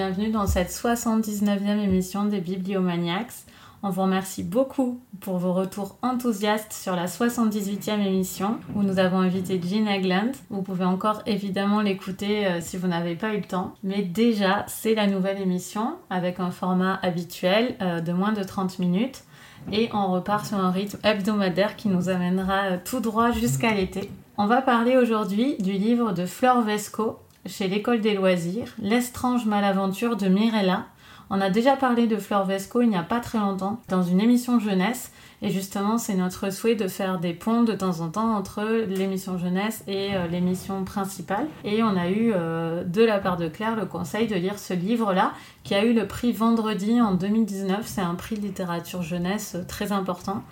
bienvenue dans cette 79e émission des Bibliomaniacs. On vous remercie beaucoup pour vos retours enthousiastes sur la 78e émission où nous avons invité Jean Egland. Vous pouvez encore évidemment l'écouter euh, si vous n'avez pas eu le temps. Mais déjà, c'est la nouvelle émission avec un format habituel euh, de moins de 30 minutes. Et on repart sur un rythme hebdomadaire qui nous amènera euh, tout droit jusqu'à l'été. On va parler aujourd'hui du livre de Fleur Vesco chez l'école des loisirs, L'estrange malaventure de Mirella. On a déjà parlé de Fleur Vesco il n'y a pas très longtemps dans une émission jeunesse et justement c'est notre souhait de faire des ponts de temps en temps entre l'émission jeunesse et euh, l'émission principale et on a eu euh, de la part de Claire le conseil de lire ce livre là qui a eu le prix vendredi en 2019 c'est un prix de littérature jeunesse euh, très important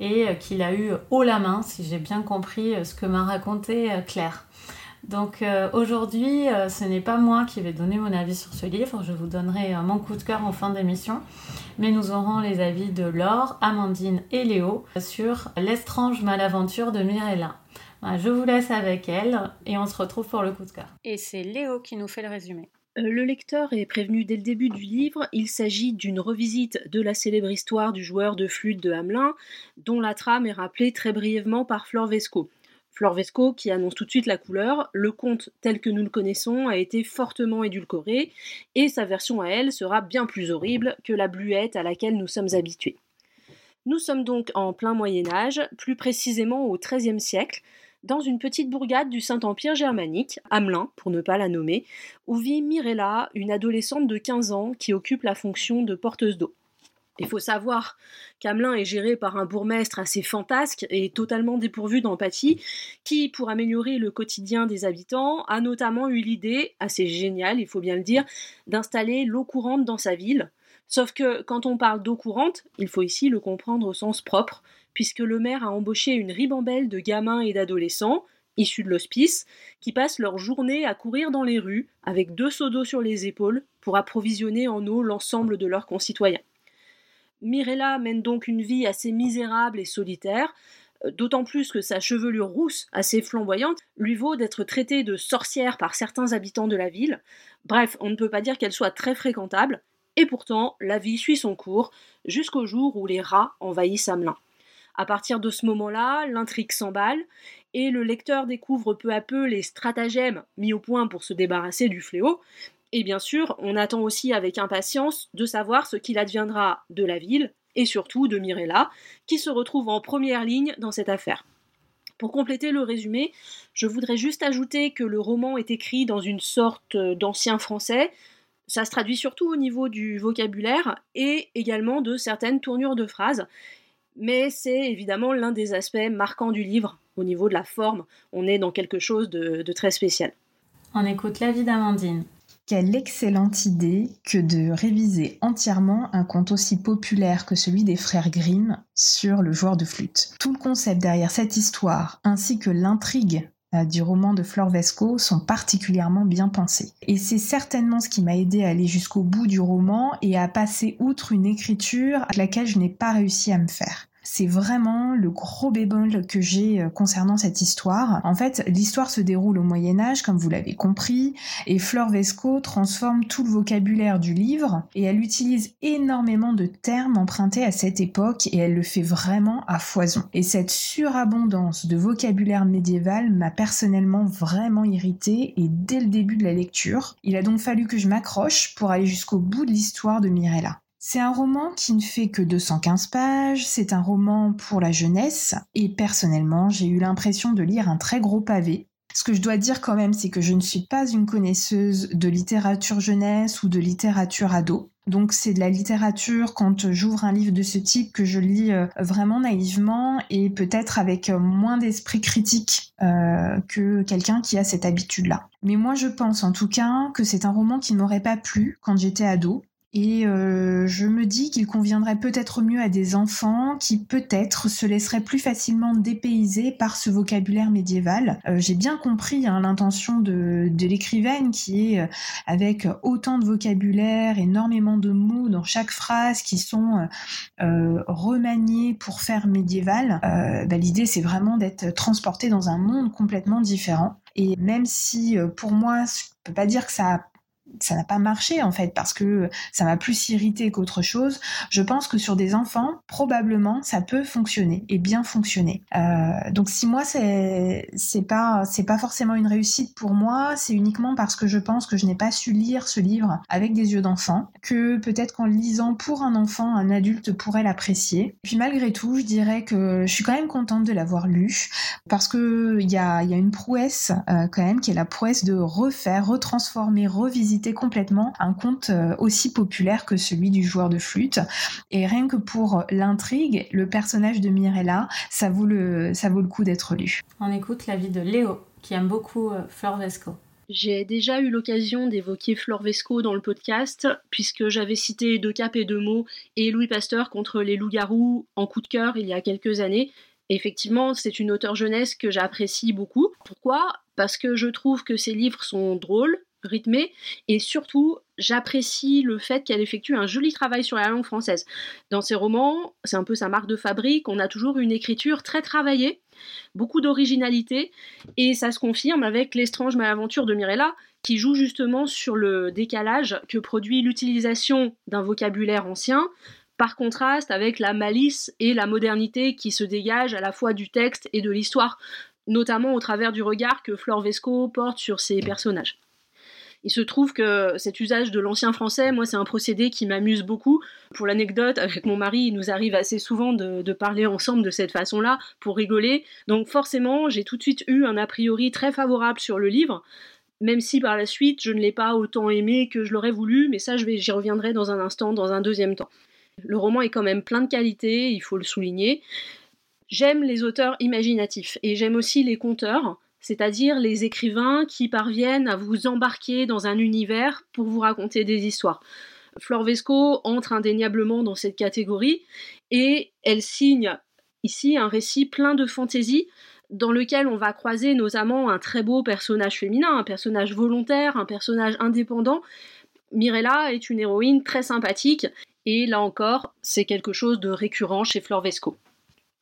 et qu'il a eu haut la main, si j'ai bien compris ce que m'a raconté Claire. Donc euh, aujourd'hui, ce n'est pas moi qui vais donner mon avis sur ce livre, je vous donnerai mon coup de cœur en fin d'émission, mais nous aurons les avis de Laure, Amandine et Léo sur L'estrange malaventure de Mirella. Je vous laisse avec elle et on se retrouve pour le coup de cœur. Et c'est Léo qui nous fait le résumé. Euh, le lecteur est prévenu dès le début du livre, il s'agit d'une revisite de la célèbre histoire du joueur de flûte de Hamelin, dont la trame est rappelée très brièvement par Flore Vesco. Flore Vesco qui annonce tout de suite la couleur, le conte tel que nous le connaissons a été fortement édulcoré, et sa version à elle sera bien plus horrible que la bluette à laquelle nous sommes habitués. Nous sommes donc en plein Moyen Âge, plus précisément au XIIIe siècle, dans une petite bourgade du Saint-Empire germanique, Hamelin pour ne pas la nommer, où vit Mirella, une adolescente de 15 ans qui occupe la fonction de porteuse d'eau. Il faut savoir qu'Amelin est géré par un bourgmestre assez fantasque et totalement dépourvu d'empathie, qui, pour améliorer le quotidien des habitants, a notamment eu l'idée, assez géniale, il faut bien le dire, d'installer l'eau courante dans sa ville. Sauf que quand on parle d'eau courante, il faut ici le comprendre au sens propre, puisque le maire a embauché une ribambelle de gamins et d'adolescents, issus de l'hospice, qui passent leur journée à courir dans les rues, avec deux seaux d'eau sur les épaules, pour approvisionner en eau l'ensemble de leurs concitoyens. Mirella mène donc une vie assez misérable et solitaire, euh, d'autant plus que sa chevelure rousse, assez flamboyante, lui vaut d'être traitée de sorcière par certains habitants de la ville. Bref, on ne peut pas dire qu'elle soit très fréquentable, et pourtant, la vie suit son cours, jusqu'au jour où les rats envahissent Hamelin. À partir de ce moment-là, l'intrigue s'emballe et le lecteur découvre peu à peu les stratagèmes mis au point pour se débarrasser du fléau. Et bien sûr, on attend aussi avec impatience de savoir ce qu'il adviendra de la ville et surtout de Mirella, qui se retrouve en première ligne dans cette affaire. Pour compléter le résumé, je voudrais juste ajouter que le roman est écrit dans une sorte d'ancien français. Ça se traduit surtout au niveau du vocabulaire et également de certaines tournures de phrases mais c'est évidemment l'un des aspects marquants du livre. Au niveau de la forme, on est dans quelque chose de, très spécial. On écoute l'avis d'Amandine. Quelle excellente idée que de réviser entièrement un conte aussi populaire que celui des frères Grimm sur le joueur de flûte. Tout le concept derrière cette histoire, ainsi que l'intrigue euh, du roman de Flore Vesco sont particulièrement bien pensés. Et c'est certainement ce qui m'a aidé à aller jusqu'au bout du roman et à passer outre une écriture à laquelle je n'ai pas réussi à me faire. C'est vraiment le gros bémol que j'ai euh, concernant cette histoire. En fait, l'histoire se déroule au Moyen Âge, comme vous l'avez compris, et Fleur Vesco transforme tout le vocabulaire du livre, et elle utilise énormément de termes empruntés à cette époque, et elle le fait vraiment à foison. Et cette surabondance de vocabulaire médiéval m'a personnellement vraiment irritée, et dès le début de la lecture, il a donc fallu que je m'accroche pour aller jusqu'au bout de l'histoire de Mirella. C'est un roman qui ne fait que 215 pages, c'est un roman pour la jeunesse, et personnellement j'ai eu l'impression de lire un très gros pavé. Ce que je dois dire quand même, c'est que je ne suis pas une connaisseuse de littérature jeunesse ou de littérature ado. Donc c'est de la littérature quand j'ouvre un livre de ce type que je lis euh, vraiment naïvement et peut-être avec euh, moins d'esprit critique euh, que quelqu'un qui a cette habitude-là. Mais moi je pense en tout cas que c'est un roman qui m'aurait pas plu quand j'étais ado et euh, je me dis qu'il conviendrait peut-être mieux à des enfants qui peut-être se laisseraient plus facilement dépayser par ce vocabulaire médiéval. Euh, j'ai bien compris hein, l'intention de, l'écrivaine qui est euh, avec autant de vocabulaire, énormément de mots dans chaque phrase qui sont remaniés pour faire médiéval. Bah, l'idée c'est vraiment d'être transporté dans un monde complètement différent. Et même si pour moi, je peux pas dire que ça a ça n'a pas marché en fait parce que ça m'a plus irrité qu'autre chose. Je pense que sur des enfants, probablement, ça peut fonctionner et bien fonctionner. Euh, donc si moi c'est c'est pas c'est pas forcément une réussite pour moi, c'est uniquement parce que je pense que je n'ai pas su lire ce livre avec des yeux d'enfant, que peut-être qu'en lisant pour un enfant, un adulte pourrait l'apprécier. Puis malgré tout, je dirais que je suis quand même contente de l'avoir lu parce que il y a il y a une prouesse euh, quand même qui est la prouesse de refaire, retransformer, revisiter complètement un conte euh, aussi populaire que celui du joueur de flûte. Et rien que pour l'intrigue, le personnage de Mirella, ça vaut le, ça vaut le coup d'être lu. On écoute l'avis de Léo, qui aime beaucoup euh, Fleur Vesco. J'ai déjà eu l'occasion d'évoquer Flore Vesco dans le podcast, puisque j'avais cité Deux Cap et Deux Mots et Louis Pasteur contre les loups-garous en coup de cœur il y a quelques années. effectivement, c'est une auteure jeunesse que j'apprécie beaucoup. Pourquoi? Parce que je trouve que ses livres sont drôles, rythmée et surtout j'apprécie le fait qu'elle effectue un joli travail sur la langue française. Dans ses romans, c'est un peu sa marque de fabrique, on a toujours une écriture très travaillée, beaucoup d'originalité et ça se confirme avec L'estrange malaventure de Mirella qui joue justement sur le décalage que produit l'utilisation d'un vocabulaire ancien par contraste avec la malice et la modernité qui se dégagent à la fois du texte et de l'histoire, notamment au travers du regard que Flore Vesco porte sur ses personnages. Il se trouve que cet usage de l'ancien français, moi, c'est un procédé qui m'amuse beaucoup. Pour l'anecdote, avec mon mari, il nous arrive assez souvent de, parler ensemble de cette façon-là pour rigoler. Donc forcément, j'ai tout de suite eu un a priori très favorable sur le livre même si par la suite je ne l'ai pas autant aimé que je l'aurais voulu, mais ça j'y reviendrai dans un instant, dans un deuxième temps. Le roman est quand même plein de qualités, il faut le souligner. J'aime les auteurs imaginatifs et j'aime aussi les conteurs c'est-à-dire les écrivains qui parviennent à vous embarquer dans un univers pour vous raconter des histoires. Flore Vesco entre indéniablement dans cette catégorie et elle signe ici un récit plein de fantaisie dans lequel on va croiser notamment un très beau personnage féminin, un personnage volontaire, un personnage indépendant. Mirella est une héroïne très sympathique et là encore, c'est quelque chose de récurrent chez Flore Vesco.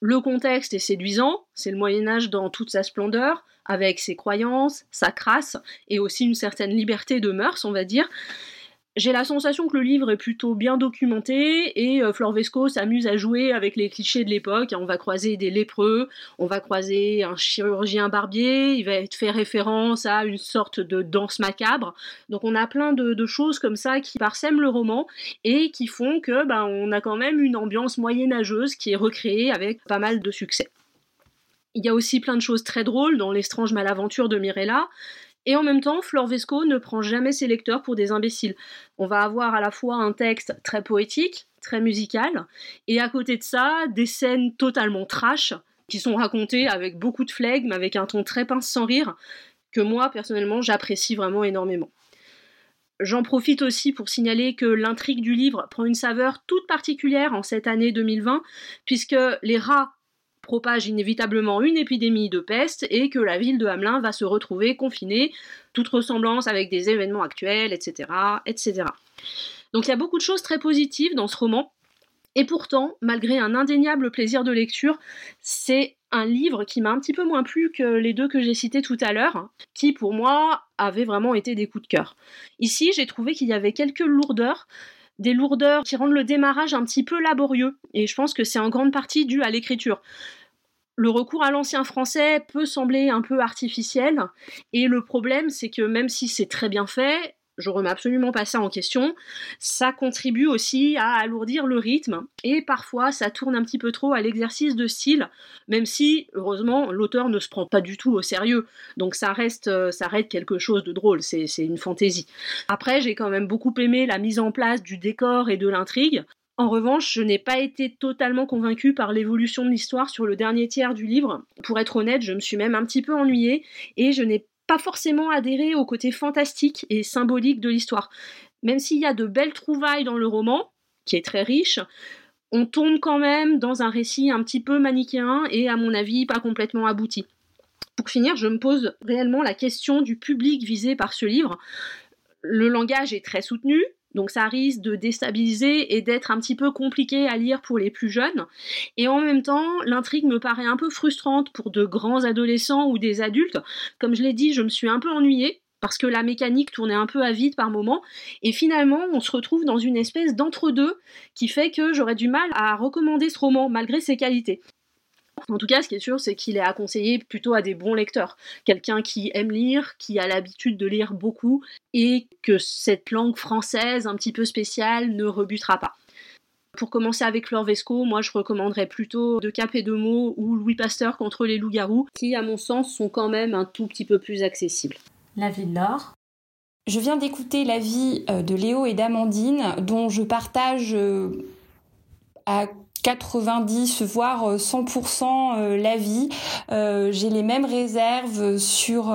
Le contexte est séduisant, c'est le Moyen Âge dans toute sa splendeur, avec ses croyances, sa crasse, et aussi une certaine liberté de mœurs, on va dire. J'ai la sensation que le livre est plutôt bien documenté et euh, Flor Vesco s'amuse à jouer avec les clichés de l'époque. On va croiser des lépreux, on va croiser un chirurgien barbier, il va être fait référence à une sorte de danse macabre. Donc on a plein de, choses comme ça qui parsèment le roman et qui font que ben, on a quand même une ambiance moyenâgeuse qui est recréée avec pas mal de succès. Il y a aussi plein de choses très drôles dans L'estrange malaventure de Mirella. Et en même temps, Flore Vesco ne prend jamais ses lecteurs pour des imbéciles. On va avoir à la fois un texte très poétique, très musical, et à côté de ça, des scènes totalement trash, qui sont racontées avec beaucoup de flegme, avec un ton très pince sans rire, que moi, personnellement, j'apprécie vraiment énormément. J'en profite aussi pour signaler que l'intrigue du livre prend une saveur toute particulière en cette année 2020, puisque les rats propage inévitablement une épidémie de peste et que la ville de Hamelin va se retrouver confinée, toute ressemblance avec des événements actuels, etc. etc. Donc il y a beaucoup de choses très positives dans ce roman. Et pourtant, malgré un indéniable plaisir de lecture, c'est un livre qui m'a un petit peu moins plu que les deux que j'ai cités tout à l'heure, qui pour moi avaient vraiment été des coups de cœur. Ici, j'ai trouvé qu'il y avait quelques lourdeurs, des lourdeurs qui rendent le démarrage un petit peu laborieux. Et je pense que c'est en grande partie dû à l'écriture. Le recours à l'ancien français peut sembler un peu artificiel, et le problème c'est que même si c'est très bien fait, je remets absolument pas ça en question, ça contribue aussi à alourdir le rythme, et parfois ça tourne un petit peu trop à l'exercice de style, même si, heureusement, l'auteur ne se prend pas du tout au sérieux, donc ça reste, euh, ça reste quelque chose de drôle, c'est une fantaisie. Après, j'ai quand même beaucoup aimé la mise en place du décor et de l'intrigue, en revanche, je n'ai pas été totalement convaincue par l'évolution de l'histoire sur le dernier tiers du livre. Pour être honnête, je me suis même un petit peu ennuyée et je n'ai pas forcément adhéré au côté fantastique et symbolique de l'histoire. Même s'il y a de belles trouvailles dans le roman, qui est très riche, on tombe quand même dans un récit un petit peu manichéen et à mon avis pas complètement abouti. Pour finir, je me pose réellement la question du public visé par ce livre. Le langage est très soutenu, donc ça risque de déstabiliser et d'être un petit peu compliqué à lire pour les plus jeunes. Et en même temps, l'intrigue me paraît un peu frustrante pour de grands adolescents ou des adultes. Comme je l'ai dit, je me suis un peu ennuyée parce que la mécanique tournait un peu à vide par moment. Et finalement, on se retrouve dans une espèce d'entre-deux qui fait que j'aurais du mal à recommander ce roman malgré ses qualités. En tout cas, ce qui est sûr, c'est qu'il est à conseiller plutôt à des bons lecteurs. Quelqu'un qui aime lire, qui a l'habitude de lire beaucoup, et que cette langue française un petit peu spéciale ne rebutera pas. Pour commencer avec Flore Vesco, moi je recommanderais plutôt De Cap et de Mots ou Louis Pasteur contre les loups-garous, qui à mon sens sont quand même un tout petit peu plus accessibles. La vie de l'or. Je viens d'écouter la vie euh, de Léo et d'Amandine, dont je partage euh, à 90 voire 100% l'avis. Euh, j'ai les mêmes réserves sur,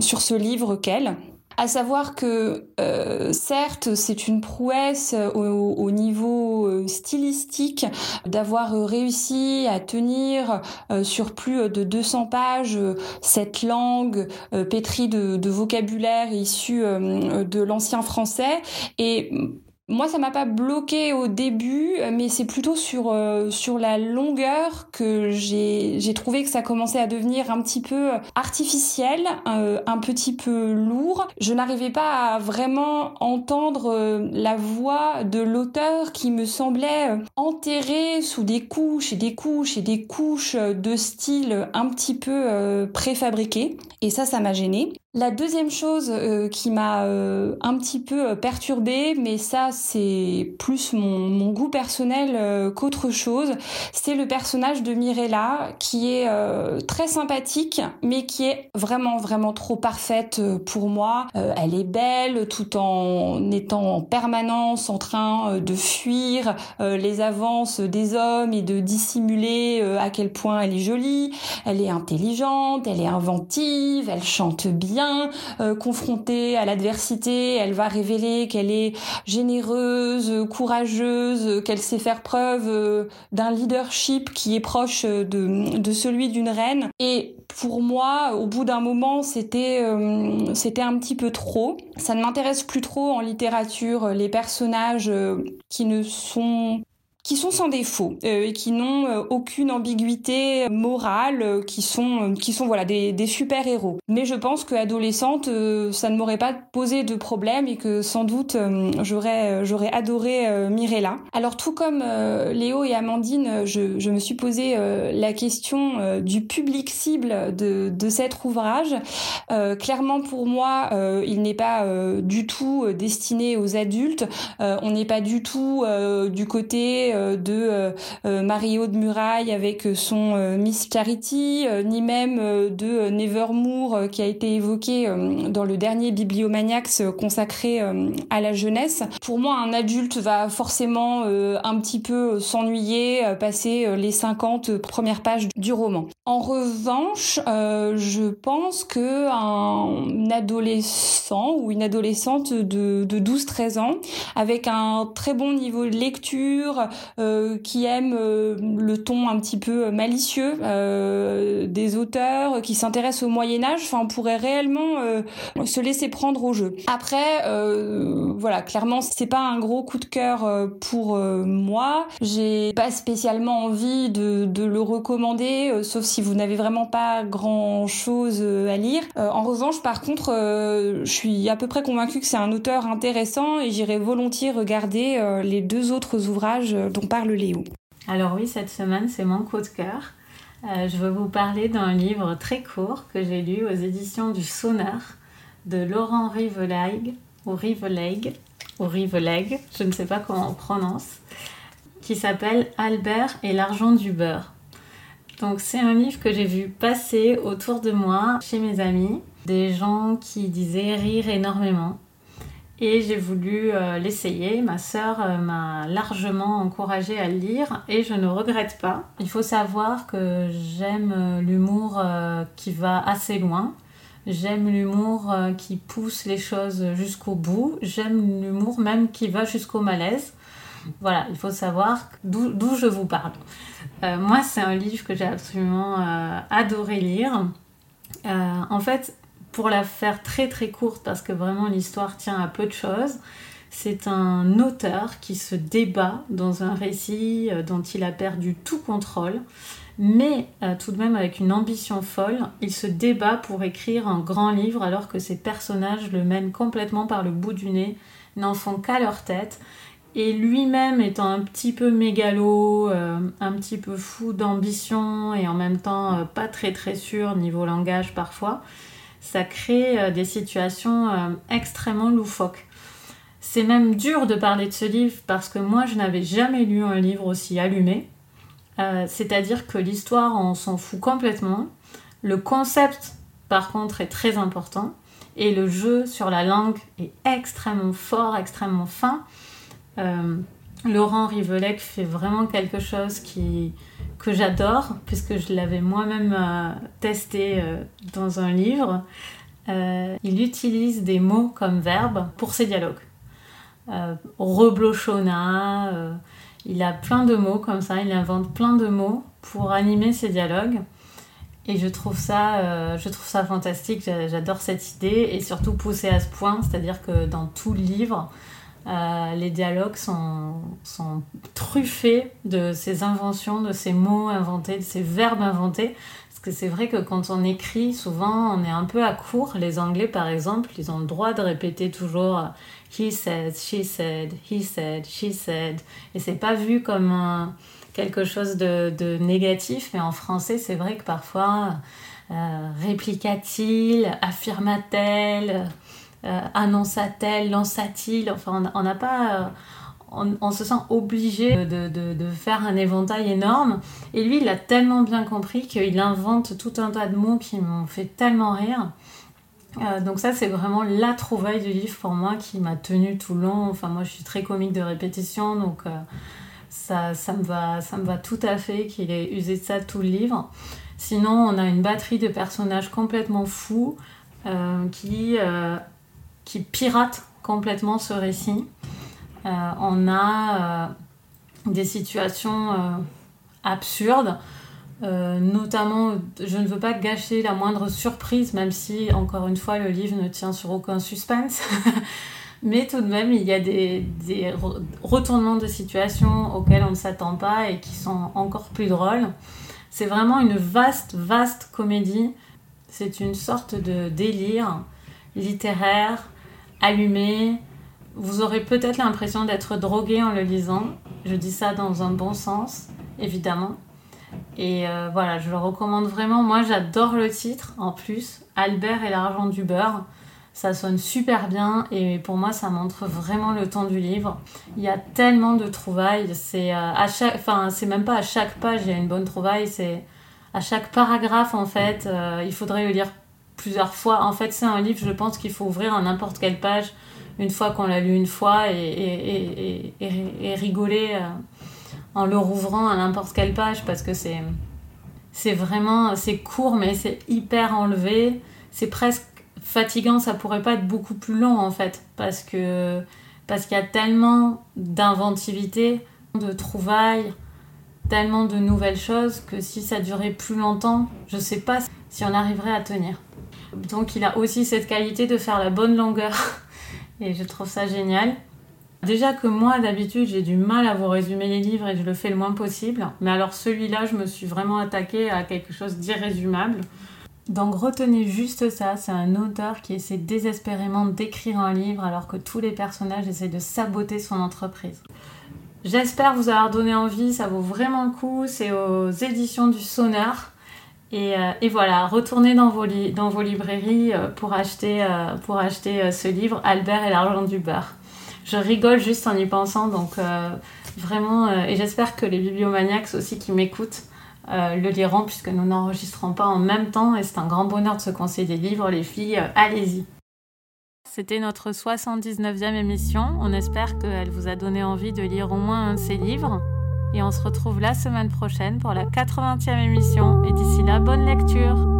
sur ce livre qu'elle. À savoir que euh, certes, c'est une prouesse au, niveau stylistique d'avoir réussi à tenir sur plus de 200 pages cette langue pétrie de, de vocabulaire issu de l'ancien français et moi, ça m'a pas bloqué au début, mais c'est plutôt sur euh, sur la longueur que j'ai j'ai trouvé que ça commençait à devenir un petit peu artificiel, euh, un petit peu lourd. Je n'arrivais pas à vraiment entendre euh, la voix de l'auteur qui me semblait enterré sous des couches et des couches et des couches de style un petit peu préfabriqué. Et ça, ça m'a gêné. La deuxième chose euh, qui m'a euh, un petit peu euh, perturbée, mais ça c'est plus mon, goût personnel qu'autre chose, c'est le personnage de Mirella qui est très sympathique, mais qui est vraiment vraiment trop parfaite pour moi. elle est belle tout en étant en permanence en train de fuir les avances des hommes et de dissimuler à quel point elle est jolie. Elle est intelligente, elle est inventive, elle chante bien euh, confrontée à l'adversité, elle va révéler qu'elle est généreuse, courageuse, qu'elle sait faire preuve euh, d'un leadership qui est proche de, de celui d'une reine. Et pour moi, au bout d'un moment, c'était euh, c'était un petit peu trop. Ça ne m'intéresse plus trop en littérature les personnages qui ne sont qui sont sans défaut euh, et qui n'ont euh, aucune ambiguïté morale, euh, qui sont qui sont voilà des, des super héros. Mais je pense que adolescente, ça ne m'aurait pas posé de problème et que sans doute j'aurais j'aurais adoré Mirella. Alors tout comme Léo et Amandine, je, je me suis posé la question du public cible de, de cet ouvrage. clairement pour moi, il n'est pas du tout destiné aux adultes. on n'est pas du tout du côté euh, de euh, euh, Mario de Muraille avec son Miss Charity, ni même de Nevermore qui a été évoqué dans le dernier Bibliomaniacs consacré à la jeunesse. Pour moi, un adulte va forcément un petit peu s'ennuyer, passer les 50 premières pages du roman. En revanche, je pense que un adolescent ou une adolescente de, de 12-13 ans, avec un très bon niveau de lecture, euh, qui aiment euh, le ton un petit peu malicieux euh, des auteurs, qui s'intéressent au Moyen Âge. Enfin, on pourrait réellement se laisser prendre au jeu. Après, voilà, clairement, c'est pas un gros coup de cœur pour moi. J'ai pas spécialement envie de, de le recommander, sauf si vous n'avez vraiment pas grand chose à lire. en revanche, par contre, je suis à peu près convaincue que c'est un auteur intéressant et j'irai volontiers regarder les deux autres ouvrages parle Léo. Alors oui, cette semaine, c'est mon coup de cœur. Euh, je veux vous parler d'un livre très court que j'ai lu aux éditions du Sonneur de Laurent Rivelaig, ou Rivelaig, ou Rivelaig, je ne sais pas comment on prononce, qui s'appelle Albert et l'argent du beurre. Donc c'est un livre que j'ai vu passer autour de moi, chez mes amis, des gens qui disaient rire énormément. Et j'ai voulu euh, l'essayer. Ma sœur euh, m'a largement encouragée à le lire et je ne regrette pas. Il faut savoir que j'aime euh, l'humour qui va assez loin. J'aime l'humour qui pousse les choses jusqu'au bout. J'aime l'humour même qui va jusqu'au malaise. Voilà, il faut savoir d'où je vous parle. moi, c'est un livre que j'ai absolument adoré lire. en fait, pour la faire très très courte, parce que vraiment l'histoire tient à peu de choses, C'est un auteur qui se débat dans un récit euh, dont il a perdu tout contrôle, mais euh, tout de même avec une ambition folle. Il se débat pour écrire un grand livre alors que ses personnages le mènent complètement par le bout du nez, n'en font qu'à leur tête. Et lui-même étant un petit peu mégalo, euh, un petit peu fou d'ambition et en même temps pas très très sûr niveau langage parfois, ça crée des situations extrêmement loufoques. C'est même dur de parler de ce livre parce que moi, je n'avais jamais lu un livre aussi allumé. Euh, c'est-à-dire que l'histoire, on s'en fout complètement. Le concept, par contre, est très important. Et le jeu sur la langue est extrêmement fort, extrêmement fin. Euh, Laurent Rivelec fait vraiment quelque chose que j'adore, puisque je l'avais moi-même euh, testé dans un livre. il utilise des mots comme verbe pour ses dialogues euh, reblochona. Euh, il a plein de mots comme ça, il invente plein de mots pour animer ses dialogues. Et je trouve ça, euh, je trouve ça fantastique, j'adore cette idée et surtout poussé à ce point, c'est-à-dire que dans tout le livre, euh, les dialogues sont, truffés de ces inventions, de ces mots inventés, de ces verbes inventés. Parce que c'est vrai que quand on écrit, souvent on est un peu à court. Les Anglais, par exemple, ils ont le droit de répéter toujours he said, she said, he said, she said. Et c'est pas vu comme quelque chose de, négatif, mais en français, c'est vrai que parfois, euh, répliqua-t-il, affirma-t-elle, euh, annonça-t-elle, lança-t-il. Enfin, on n'a pas. Euh, on, se sent obligé de, faire un éventail énorme. Et lui, il a tellement bien compris qu'il invente tout un tas de mots qui m'ont fait tellement rire. Euh, donc ça c'est vraiment la trouvaille du livre pour moi qui m'a tenu tout long. Enfin moi je suis très comique de répétition donc euh, ça, ça, me va, ça me va tout à fait qu'il ait usé de ça tout le livre. Sinon on a une batterie de personnages complètement fous euh, qui, qui piratent complètement ce récit. on a des situations absurdes. Euh, notamment, je ne veux pas gâcher la moindre surprise, même si, encore une fois, le livre ne tient sur aucun suspense. Mais tout de même, il y a des, des retournements de situation auxquels on ne s'attend pas et qui sont encore plus drôles. C'est vraiment une vaste, vaste comédie. C'est une sorte de délire littéraire, allumé. Vous aurez peut-être l'impression d'être drogué en le lisant. Je dis ça dans un bon sens, évidemment. Et euh, voilà, je le recommande vraiment. Moi, j'adore le titre en plus. Albert et l'argent du beurre. Ça sonne super bien et pour moi, ça montre vraiment le temps du livre. Il y a tellement de trouvailles. C'est euh, à chaque, enfin, c'est même pas à chaque page il y a une bonne trouvaille. C'est à chaque paragraphe en fait. Euh, il faudrait le lire plusieurs fois. En fait, c'est un livre, je pense qu'il faut ouvrir à n'importe quelle page une fois qu'on l'a lu une fois et, et, et, et rigoler en le rouvrant à n'importe quelle page parce que c'est c'est vraiment c'est court mais c'est hyper enlevé c'est presque fatigant ça pourrait pas être beaucoup plus long en fait parce que parce qu'il y a tellement d'inventivité de trouvailles tellement de nouvelles choses que si ça durait plus longtemps je sais pas si on arriverait à tenir donc il a aussi cette qualité de faire la bonne longueur et je trouve ça génial Déjà que moi, d'habitude, j'ai du mal à vous résumer les livres et je le fais le moins possible. Mais alors celui-là, je me suis vraiment attaquée à quelque chose d'irrésumable. Donc retenez juste ça, c'est un auteur qui essaie désespérément d'écrire un livre alors que tous les personnages essaient de saboter son entreprise. J'espère vous avoir donné envie, ça vaut vraiment le coup, c'est aux éditions du Sonneur. Et, euh, voilà, retournez dans vos, librairies euh, pour acheter, euh, ce livre, Albert et l'argent du beurre je rigole juste en y pensant. Donc vraiment, et j'espère que les bibliomaniacs aussi qui m'écoutent le liront puisque nous n'enregistrons pas en même temps et c'est un grand bonheur de se conseiller des livres, les filles. allez-y. C'était notre 79e émission. On espère qu'elle vous a donné envie de lire au moins un de ces livres. Et on se retrouve la semaine prochaine pour la 80e émission. Et d'ici là, bonne lecture